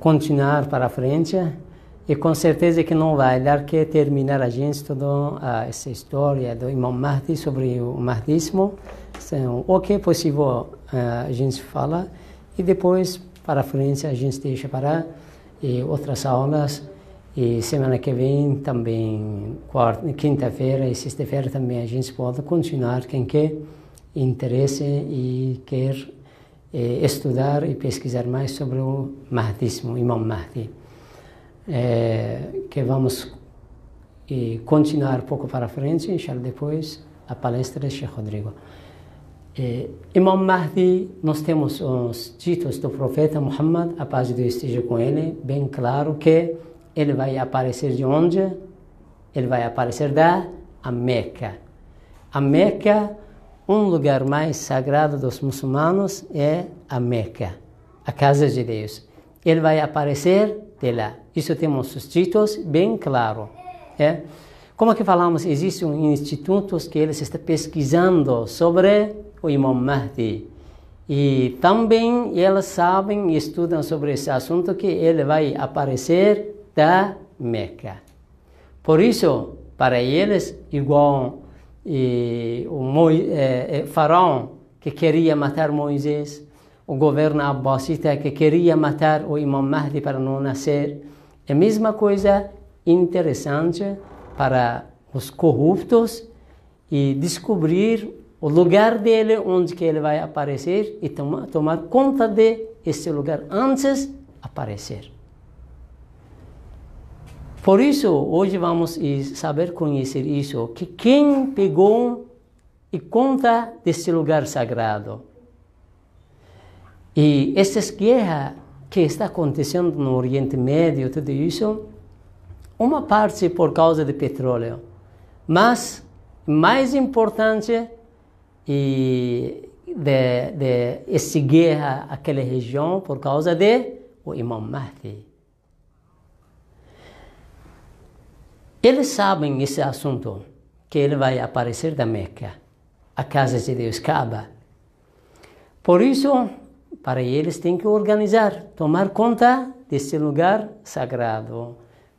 continuar para frente e com certeza que não vai dar que terminar a gente toda essa história do Imam Mahdi sobre o Mahdismo. Então, o que é possível uh, a gente fala e depois para frente a gente deixa para e outras aulas e semana que vem também quinta-feira e sexta-feira também a gente pode continuar quem quer interesse e quer eh, estudar e pesquisar mais sobre o Mahdismo, Imam Mahdi é, que vamos e continuar pouco para frente, inshallah, depois a palestra de Sheikh Rodrigo. É, Imam Mahdi, nós temos os ditos do profeta Muhammad, a paz de Deus esteja com ele, bem claro que ele vai aparecer de onde? Ele vai aparecer da a Meca. A Meca, um lugar mais sagrado dos muçulmanos é a Meca, a casa de Deus. Ele vai aparecer de lá. Isso temos os títulos bem claro. É? Como que falamos, existem institutos que eles estão pesquisando sobre o Imam Mahdi. E também eles sabem e estudam sobre esse assunto que ele vai aparecer da Meca. Por isso, para eles, igual e, o Mo, é, é, faraó que queria matar Moisés, o governo Abbasita que queria matar o Imam Mahdi para não nascer, é a mesma coisa interessante para os corruptos e descobrir o lugar dele, onde que ele vai aparecer e tomar, conta de esse lugar antes aparecer. Por isso, hoje vamos saber conhecer isso, que quem pegou e conta desse lugar sagrado. E essas guerras que está acontecendo no Oriente Médio, tudo isso, uma parte por causa de petróleo, mas mais importante e de, de essa guerra aquela região por causa de o Imam Mahdi. Eles sabem esse assunto, que ele vai aparecer da Meca, a casa de Deus, Kaaba. Por isso, para eles tem que organizar, tomar conta desse lugar sagrado,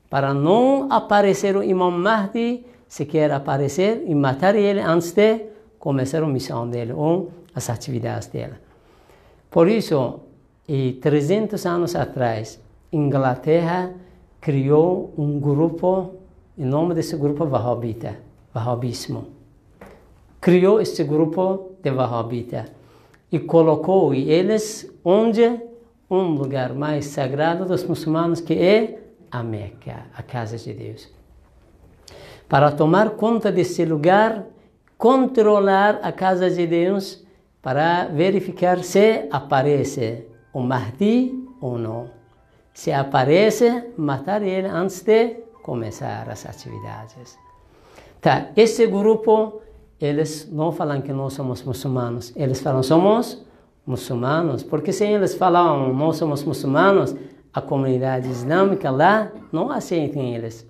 para não aparecer o Imam Mahdi, se quer aparecer e matar ele antes de começar a missão dele ou as atividades dele. Por isso, e 300 anos atrás, Inglaterra criou um grupo, em nome desse grupo Wahhabita, Wahhabismo. Criou esse grupo de Wahhabita e colocou eles onde? Um lugar mais sagrado dos muçulmanos que é a Meca, a casa de Deus. Para tomar conta desse lugar, controlar a casa de Deus, para verificar se aparece o Mahdi ou não. Se aparece, matar ele antes de começar as atividades. Tá, esse grupo eles não falam que nós somos muçulmanos, eles falam somos muçulmanos, porque se eles falam nós somos muçulmanos, a comunidade islâmica lá não aceita eles.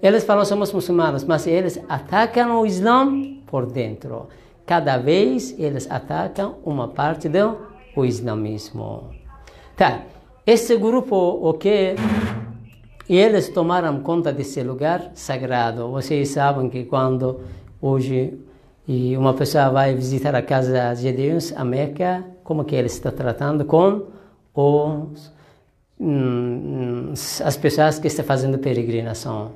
Eles falam somos muçulmanos, mas eles atacam o Islã por dentro. Cada vez eles atacam uma parte do islamismo. Tá, esse grupo, o que eles tomaram conta desse lugar sagrado. Vocês sabem que quando hoje e uma pessoa vai visitar a casa de Deus, a Meca, como que ele está tratando com os, hum, as pessoas que estão fazendo peregrinação.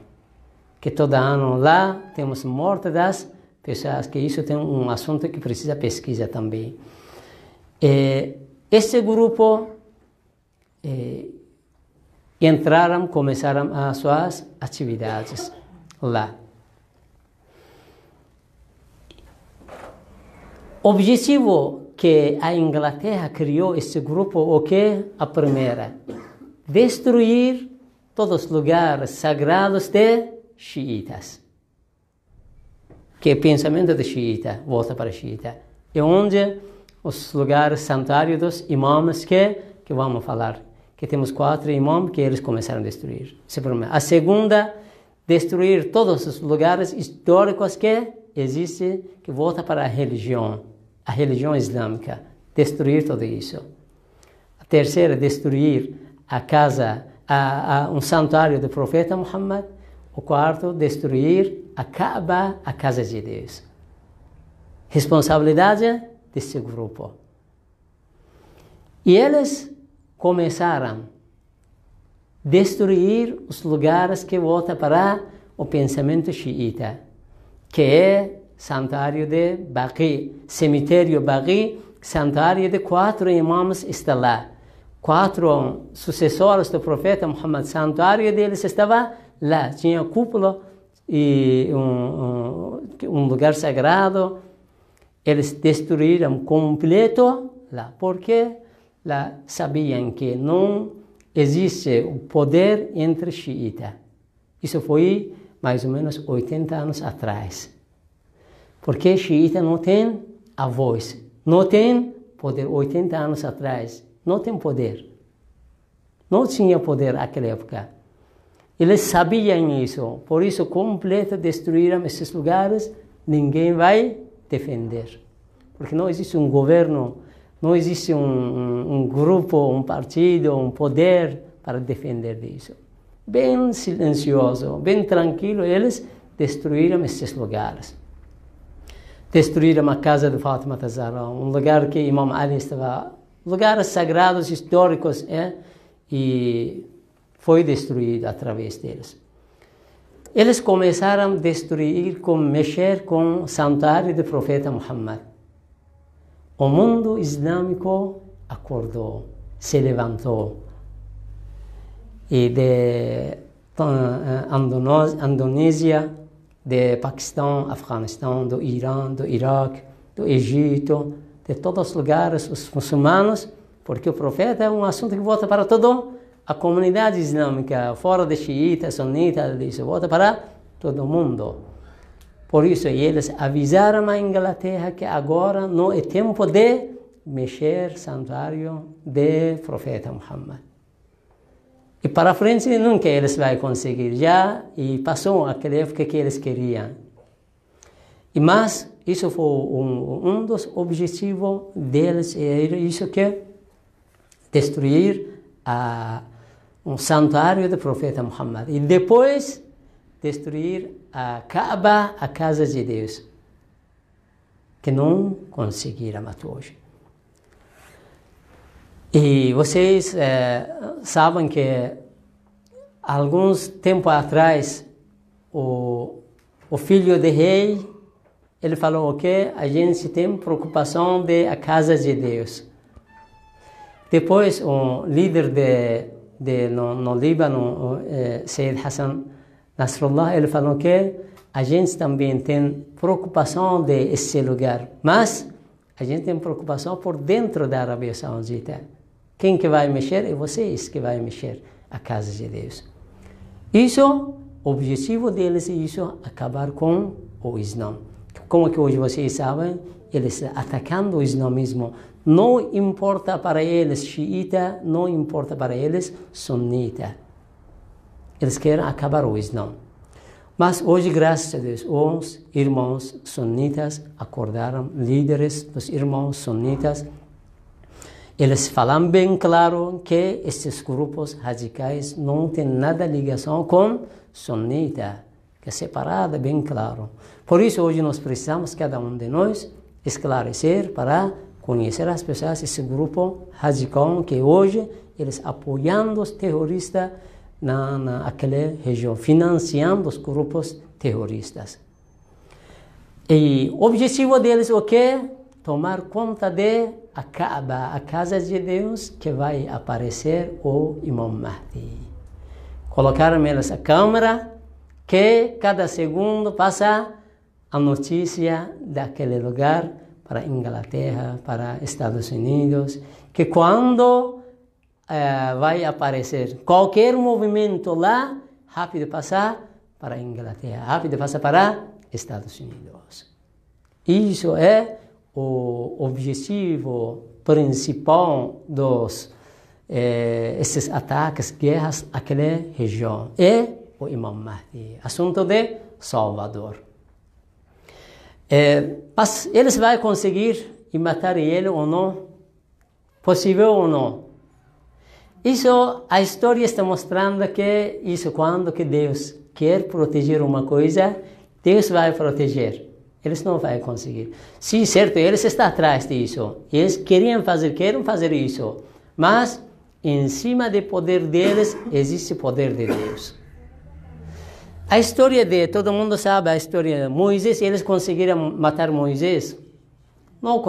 Que todo ano lá temos morte das pessoas, que isso tem um assunto que precisa pesquisa também. E esse grupo eh, entraram, começaram as suas atividades lá. objetivo que a Inglaterra criou esse grupo, o que? A primeira, destruir todos os lugares sagrados de xiitas. Que é pensamento de xiita, volta para xiita. É onde os lugares santuários dos imãs que, que vamos falar. Que temos quatro imãs que eles começaram a destruir. A segunda, destruir todos os lugares históricos que existe, que volta para a religião a religião islâmica, destruir tudo isso. A terceira, destruir a casa, a, a um santuário do profeta Muhammad. O quarto, destruir a Kaaba, a casa de Deus. Responsabilidade desse grupo. E eles começaram a destruir os lugares que voltam para o pensamento xiita, que é santuário de Baqi, cemitério Baqi, santuário de quatro imãs está lá. Quatro sucessores do profeta Muhammad, santuário deles estava lá. Tinha cúpula e um, um, um lugar sagrado. Eles destruíram completo lá, porque lá sabiam que não existe o poder entre xiita. Isso foi mais ou menos 80 anos atrás. Porque xiita não tem a voz, não tem poder. 80 anos atrás, não tem poder. Não tinha poder naquela época. Eles sabiam isso, por isso completo destruíram esses lugares, ninguém vai defender. Porque não existe um governo, não existe um, um, um grupo, um partido, um poder para defender isso. Bem silencioso, bem tranquilo, eles destruíram esses lugares. Destruíram a casa de Fátima Tazara, um lugar que Imam Ali estava, lugares sagrados, históricos, é, e foi destruído através deles. Eles começaram a destruir, com, mexer com o santuário do profeta Muhammad. O mundo islâmico acordou, se levantou. E de uh, Indonésia, de Paquistão, Afeganistão, do Irã, do Iraque, do Egito, de todos os lugares, os muçulmanos, porque o profeta é um assunto que volta para todo a comunidade islâmica, fora de xiita, sunita, isso volta para todo mundo. Por isso, eles avisaram a Inglaterra que agora não é tempo de mexer santuário do profeta Muhammad. E para frente nunca eles vão conseguir, já e passou aquela época que eles queriam. E mas isso foi um, um dos objetivos deles, era isso que destruir a um santuário do profeta Muhammad. E depois destruir a Kaaba, a casa de Deus, que não conseguiram até hoje. E vocês é, sabem que alguns tempo atrás o, o filho de rei ele falou que a gente tem preocupação de a casa de Deus. Depois o líder de de, no, no Líbano, eh, Sayyid Hassan Nasrullah, ele falou que a gente também tem preocupação de esse lugar, mas a gente tem preocupação por dentro da Arábia Saudita. Quem que vai mexer é vocês que vai mexer a casa de Deus. Isso, o objetivo deles é isso, acabar com o Islã. Como que hoje vocês sabem, eles atacando o islamismo não importa para eles xiita, não importa para eles sunita. Eles querem acabar o Islã. Mas hoje, graças a Deus, os irmãos sunitas acordaram, líderes dos irmãos sunitas, eles falam bem claro que esses grupos radicais não têm nada ligação com sunita, que é separada, bem claro. Por isso, hoje nós precisamos, cada um de nós, esclarecer para conhecer as pessoas, esse grupo radical que hoje eles apoiando os terroristas na, naquela região, financiando os grupos terroristas. E o objetivo deles o que? Tomar conta de a Kaaba, a casa de Deus, que vai aparecer o Imam Mahdi. Colocaram eles a câmera, que cada segundo passa a notícia daquele lugar para Inglaterra, para Estados Unidos, que quando eh, vai aparecer qualquer movimento lá, rápido passar para Inglaterra, rápido passar para Estados Unidos. Isso é o objetivo principal dos eh, esses ataques, guerras, aquela região. É o Imam Mahdi, assunto de Salvador. É, mas eles vão conseguir matar ele ou não? Possível ou não? Isso, a história está mostrando que isso quando que Deus quer proteger uma coisa, Deus vai proteger. Eles não vão conseguir. Sim, certo, eles estão atrás disso. Eles queriam fazer, querem fazer isso. Mas, em cima do poder deles, existe o poder de Deus. A história de, todo mundo sabe a história de Moisés, eles conseguiram matar Moisés. Não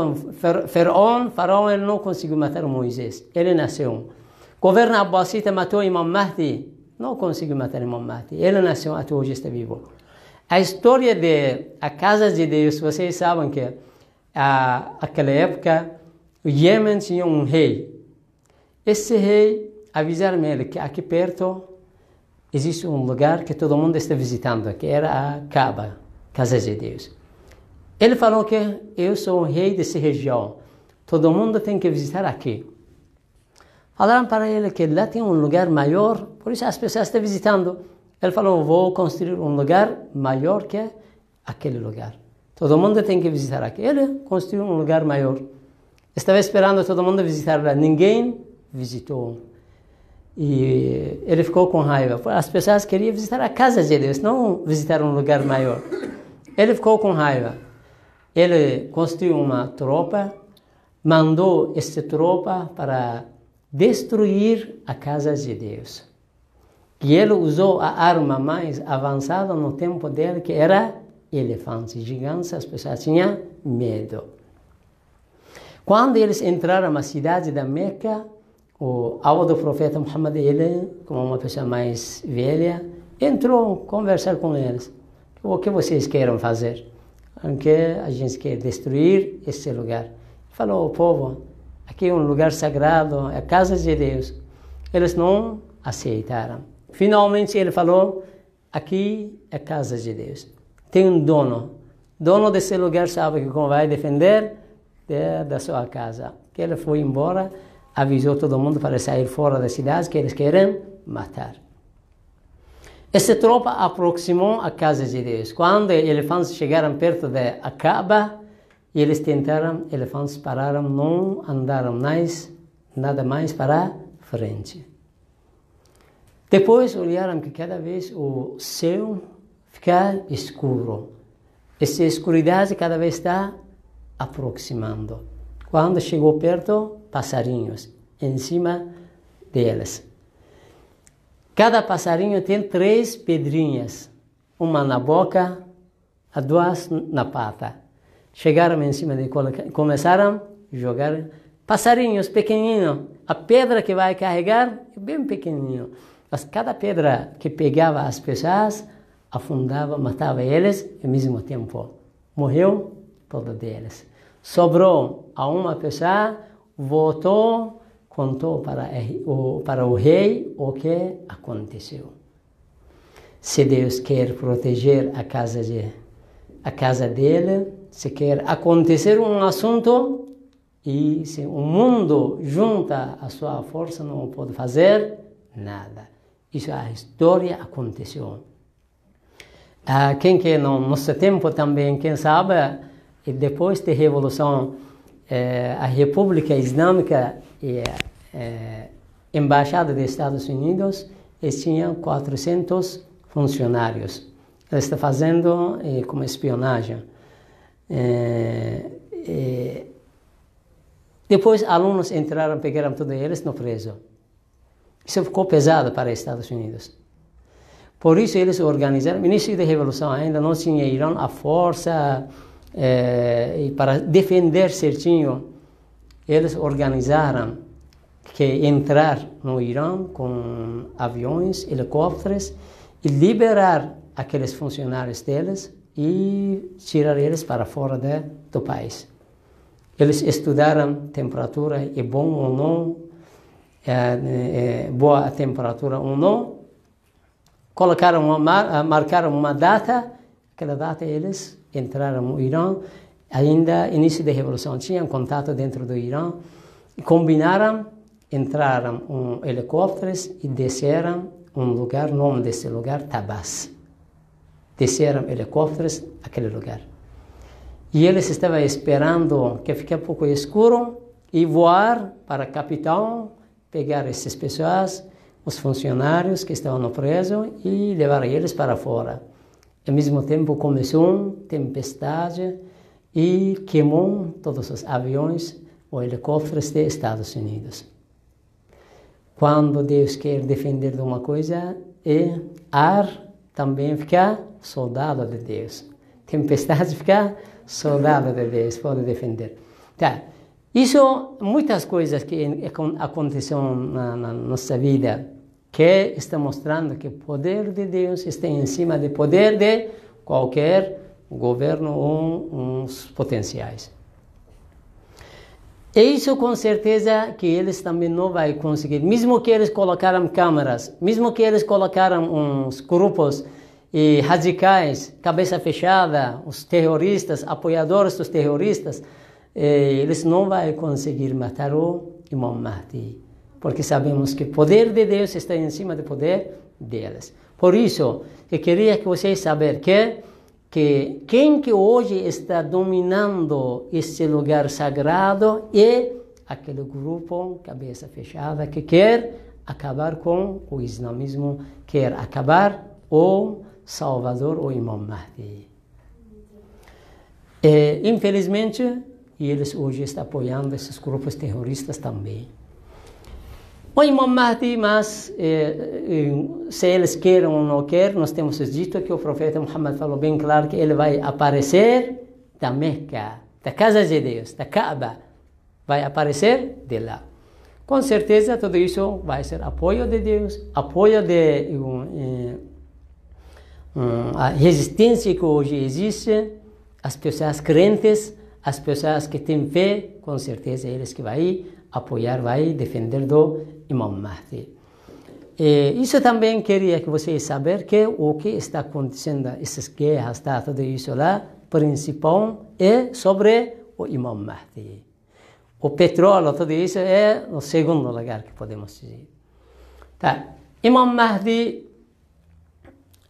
Faraó, Faraó não conseguiu matar Moisés. Ele nasceu. Governo Abbasita matou Imam Mahdi. Não conseguiu matar Imam Mahdi. Ele nasceu, até hoje está vivo. A história de a casa de Deus, vocês sabem que a, aquela época o Iêmen tinha um rei. Esse rei avisaram ele que aqui perto existe um lugar que todo mundo está visitando, que era a Kaaba, casa de Deus. Ele falou que eu sou o rei dessa região. Todo mundo tem que visitar aqui. Falaram para ele que lá tem um lugar maior, por isso as pessoas estão visitando. Ele falou: Vou construir um lugar maior que aquele lugar. Todo mundo tem que visitar aqui. Ele construiu um lugar maior. Estava esperando todo mundo visitar lá. Ninguém visitou. E ele ficou com raiva. As pessoas queriam visitar a casa de Deus, não visitar um lugar maior. Ele ficou com raiva. Ele construiu uma tropa, mandou essa tropa para destruir a casa de Deus. E ele usou a arma mais avançada no tempo dele, que era elefantes gigantes, as pessoas tinham medo. Quando eles entraram na cidade da Meca, o avô do profeta Muhammad, ele, como uma pessoa mais velha, entrou conversar com eles. O que vocês querem fazer? Porque a gente quer destruir esse lugar. Falou, o povo, aqui é um lugar sagrado, é a casa de Deus. Eles não aceitaram. Finalmente ele falou, aqui é a casa de Deus. Tem um dono. Dono desse lugar sabe que vai defender é da sua casa. Que ele foi embora, avisou todo mundo para sair fora da cidade, que eles querem matar. Essa tropa aproximou a casa de Deus. Quando elefantes chegaram perto da Acaba, eles tentaram, elefantes pararam, não andaram mais, nada mais para frente. Depois olharam que cada vez o céu fica escuro. Essa escuridade cada vez está aproximando. Quando chegou perto, passarinhos em cima deles. Cada passarinho tem três pedrinhas, uma na boca, duas na pata. Chegaram em cima de começaram a jogar passarinhos pequenininhos. A pedra que vai carregar é bem pequenininho. Mas cada pedra que pegava as pessoas afundava, matava eles ao mesmo tempo. Morreu todos deles. Sobrou a uma pessoa, voltou contou para o, para o rei o que aconteceu. Se Deus quer proteger a casa, de, a casa dele, se quer acontecer um assunto e se o mundo junta a sua força, não pode fazer nada. Isso a história aconteceu. Ah, quem que no nosso tempo também, quem sabe, depois da revolução, eh, a República Islâmica e é, embaixada dos Estados Unidos, eles tinham 400 funcionários. Eles estão fazendo é, como espionagem. É, é, depois, alunos entraram, pegaram todos eles no preso. Isso ficou pesado para os Estados Unidos. Por isso, eles organizaram, no início da Revolução ainda não tinha Irã a força é, para defender certinho. Eles organizaram que entrar no Irã com aviões, helicópteros e liberar aqueles funcionários deles e tirar eles para fora de, do país. Eles estudaram temperatura é bom ou não, é, é boa a temperatura ou não, colocaram uma, marcaram uma data, aquela data eles entraram no Irã, ainda início da revolução, tinham contato dentro do Irã, combinaram entraram um helicópteros e desceram um lugar, nome desse lugar, Tabas. Desceram helicópteros aquele lugar. E eles estavam esperando que fique um pouco escuro e voar para a capital pegar essas pessoas, os funcionários que estavam presos e levar eles para fora. Ao mesmo tempo começou uma tempestade e queimou todos os aviões ou helicópteros dos Estados Unidos. Quando Deus quer defender de uma coisa, é ar também ficar soldado de Deus. Tempestade ficar soldado de Deus, pode defender. Tá. Isso, muitas coisas que aconteceram na, na nossa vida, que está mostrando que o poder de Deus está em cima do poder de qualquer governo ou uns potenciais. Isso com certeza que eles também não vão conseguir, mesmo que eles colocaram câmeras, mesmo que eles colocaram uns grupos e radicais, cabeça fechada, os terroristas, apoiadores dos terroristas, eh, eles não vão conseguir matar o Imam Mahdi, porque sabemos que o poder de Deus está em cima do poder deles. Por isso, eu queria que vocês saber que que quem que hoje está dominando esse lugar sagrado é aquele grupo cabeça fechada que quer acabar com o islamismo, quer acabar o Salvador, o Imam Mahdi. E, infelizmente, eles hoje estão apoiando esses grupos terroristas também. O Imam Mahdi, mas eh, eh, se eles querem ou não querem, nós temos dito que o profeta Muhammad falou bem claro que ele vai aparecer da Meca, da casa de Deus, da Kaaba, vai aparecer de lá. Com certeza tudo isso vai ser apoio de Deus, apoio de um, um, a resistência que hoje existe, as pessoas crentes, as pessoas que têm fé, com certeza eles que vai apoiar, vai defender do Imam Mahdi. E isso também queria que vocês saber que o que está acontecendo, essas guerras, tá, tudo isso lá, principal é sobre o Imam Mahdi. O petróleo, tudo isso é o segundo lugar que podemos dizer. Tá. Imam Mahdi,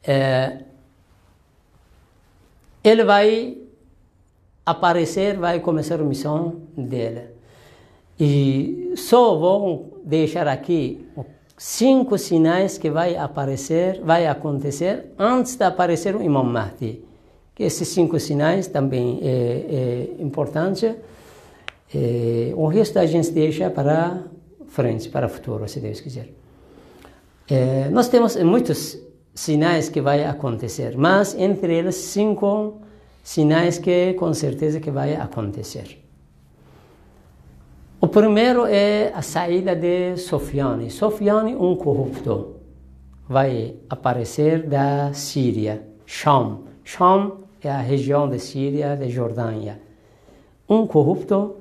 é, ele vai aparecer, vai começar a missão dele. E só vou deixar aqui cinco sinais que vai aparecer, vai acontecer antes de aparecer o Imam Mahdi. Que esses cinco sinais também é, é importante. É, o resto a gente deixa para frente, para o futuro, se Deus quiser. É, nós temos muitos sinais que vai acontecer, mas entre eles cinco sinais que com certeza que vai acontecer. O primeiro é a saída de Sofiane. Sofiane, um corrupto, vai aparecer da Síria, Sham. Sham é a região da Síria, da Jordânia. Um corrupto,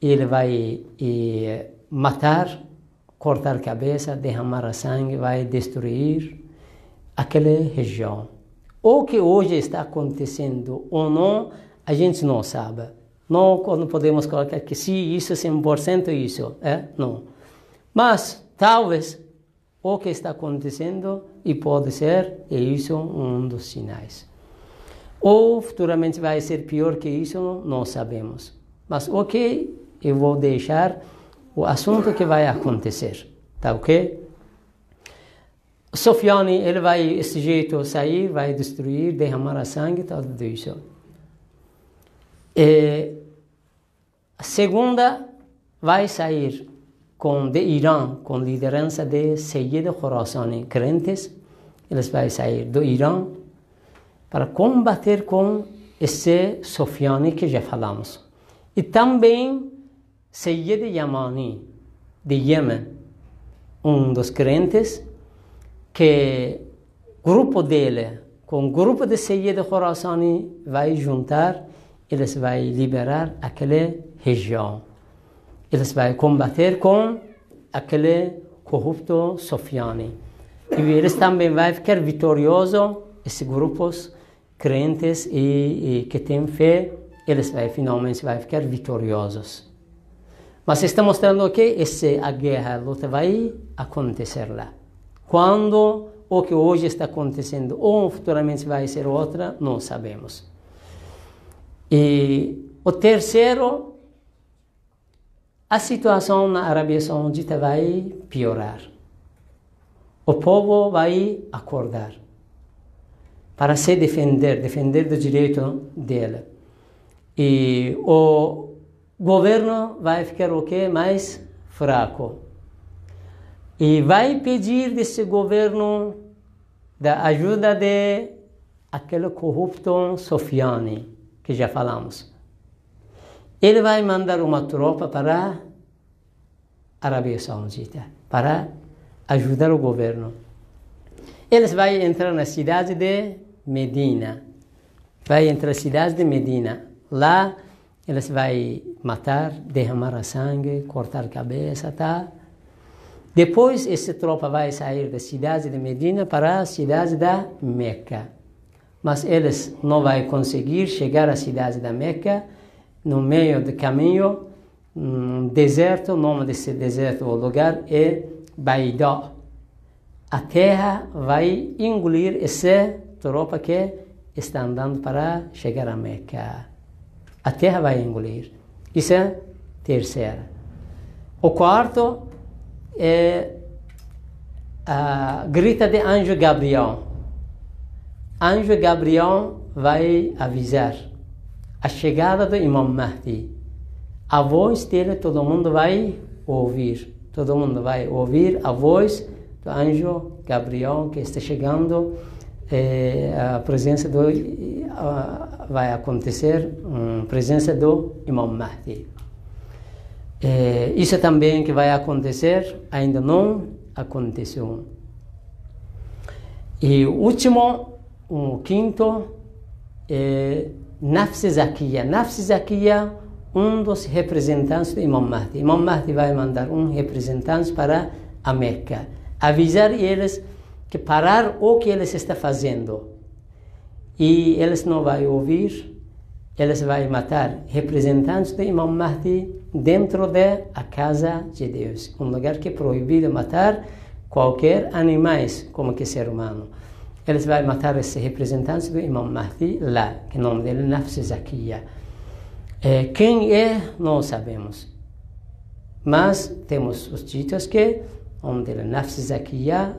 ele vai e, matar, cortar a cabeça, derramar sangue, vai destruir aquela região. O que hoje está acontecendo ou não, a gente não sabe. Não, não podemos colocar que se isso é 100% isso, é? Não. Mas, talvez, o que está acontecendo, e pode ser, é isso um dos sinais. Ou futuramente vai ser pior que isso, não sabemos. Mas o que eu vou deixar o assunto que vai acontecer, tá ok? Sofiane, ele vai, esse jeito, sair, vai destruir, derramar sangue, tudo isso. E a segunda vai sair com de Irã, com liderança de Sayyid Khorasani, crentes, eles vão sair do Irã para combater com esse Sofiane que já falamos. E também Sayyid Yamani, de Yemen, um dos crentes, que grupo dele, com o grupo de Sayyid Khorasani, vai juntar eles vão liberar aquela região. Eles vão combater com aquele corrupto Sofiane. E eles também vão ficar vitoriosos, esses grupos crentes e, e que têm fé, eles vão finalmente vai ficar vitoriosos. Mas está mostrando que essa guerra, a luta vai acontecer lá. Quando o que hoje está acontecendo ou futuramente vai ser outra, não sabemos. E o terceiro a situação na Arábia Saudita vai piorar. O povo vai acordar para se defender, defender do direito dele. E o governo vai ficar o quê? Mais fraco. E vai pedir desse governo da ajuda de aquele corrupto Sofiane, que já falamos. Ele vai mandar uma tropa para a Arábia Saudita, para ajudar o governo. Eles vão entrar na cidade de Medina. Vai entrar na cidade de Medina. Lá eles vão matar, derramar sangue, cortar a cabeça, tá? Depois, essa tropa vai sair da cidade de Medina para a cidade da Meca. Mas eles não vão conseguir chegar à cidade da Meca no meio do caminho, um deserto, o nome desse deserto, o lugar é Baidó. A terra vai engolir essa tropa que está andando para chegar a Meca. A terra vai engolir. Isso é terceira. O quarto é a grita de anjo Gabriel. Anjo Gabriel vai avisar a chegada do Imam Mahdi. A voz dele todo mundo vai ouvir. Todo mundo vai ouvir a voz do anjo Gabriel que está chegando. É, a presença do vai acontecer a presença do Imam Mahdi. É, isso também que vai acontecer ainda não aconteceu. E o último, o quinto, é Nafs Zakiya. Nafs Zakiya, um dos representantes do Imam Mahdi. Imam Mahdi vai mandar um representante para a Meca, avisar eles que parar o que eles estão fazendo. E eles não vão ouvir, eles vão matar representantes do Imam Mahdi dentro da casa de Deus. Um lugar que é proibido matar qualquer animais, como que ser humano eles vão matar esse representante do Imam Mahdi lá, que o nome dele é Nafs Zakiya. É, quem é, não sabemos. Mas temos os títulos que o nome dele é Nafs Zakiya.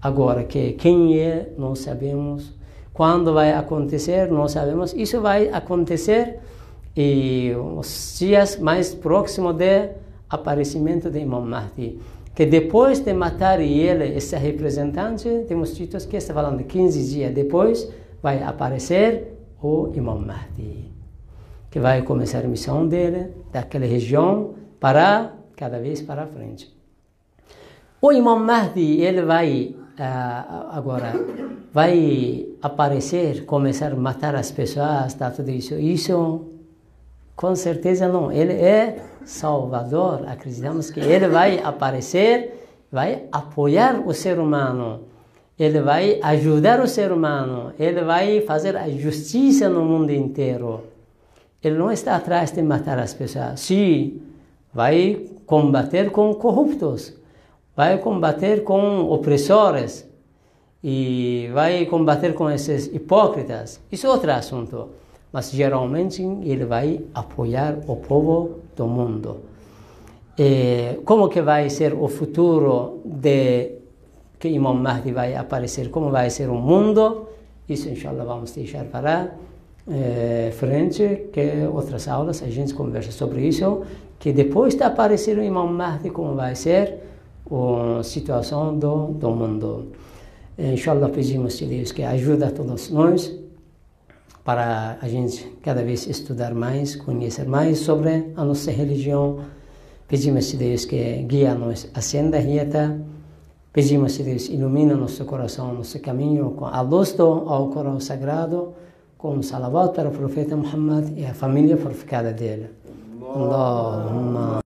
Agora, que quem é, não sabemos. Quando vai acontecer, não sabemos. Isso vai acontecer e os dias mais próximos do aparecimento do Imam Mahdi que depois de matar ele, esse representante, temos títulos que está falando 15 dias depois, vai aparecer o Imam Mahdi, que vai começar a missão dele, daquela região, para cada vez para frente. O Imam Mahdi, ele vai, uh, agora, vai aparecer, começar a matar as pessoas, tá, tudo isso. Isso, com certeza não. Ele é Salvador, acreditamos que ele vai aparecer, vai apoiar o ser humano, ele vai ajudar o ser humano, ele vai fazer a justiça no mundo inteiro. Ele não está atrás de matar as pessoas. Sim, vai combater com corruptos, vai combater com opressores e vai combater com esses hipócritas. Isso é outro assunto mas geralmente ele vai apoiar o povo do mundo. E como que vai ser o futuro de que Imam Mahdi vai aparecer? Como vai ser o mundo? Isso, inshallah, vamos deixar para é, frente, que outras aulas a gente conversa sobre isso, que depois de aparecer o Imam Mahdi, como vai ser a situação do, do mundo. Inshallah, pedimos a Deus que ajude a todos nós para a gente cada vez estudar mais, conhecer mais sobre a nossa religião. Pedimos a Deus que guia-nos a senda reta. Pedimos a Deus ilumina nosso coração, nosso caminho com a luz do Alcorão Sagrado, com o salawat para o profeta Muhammad e a família purificada dele. Allahumma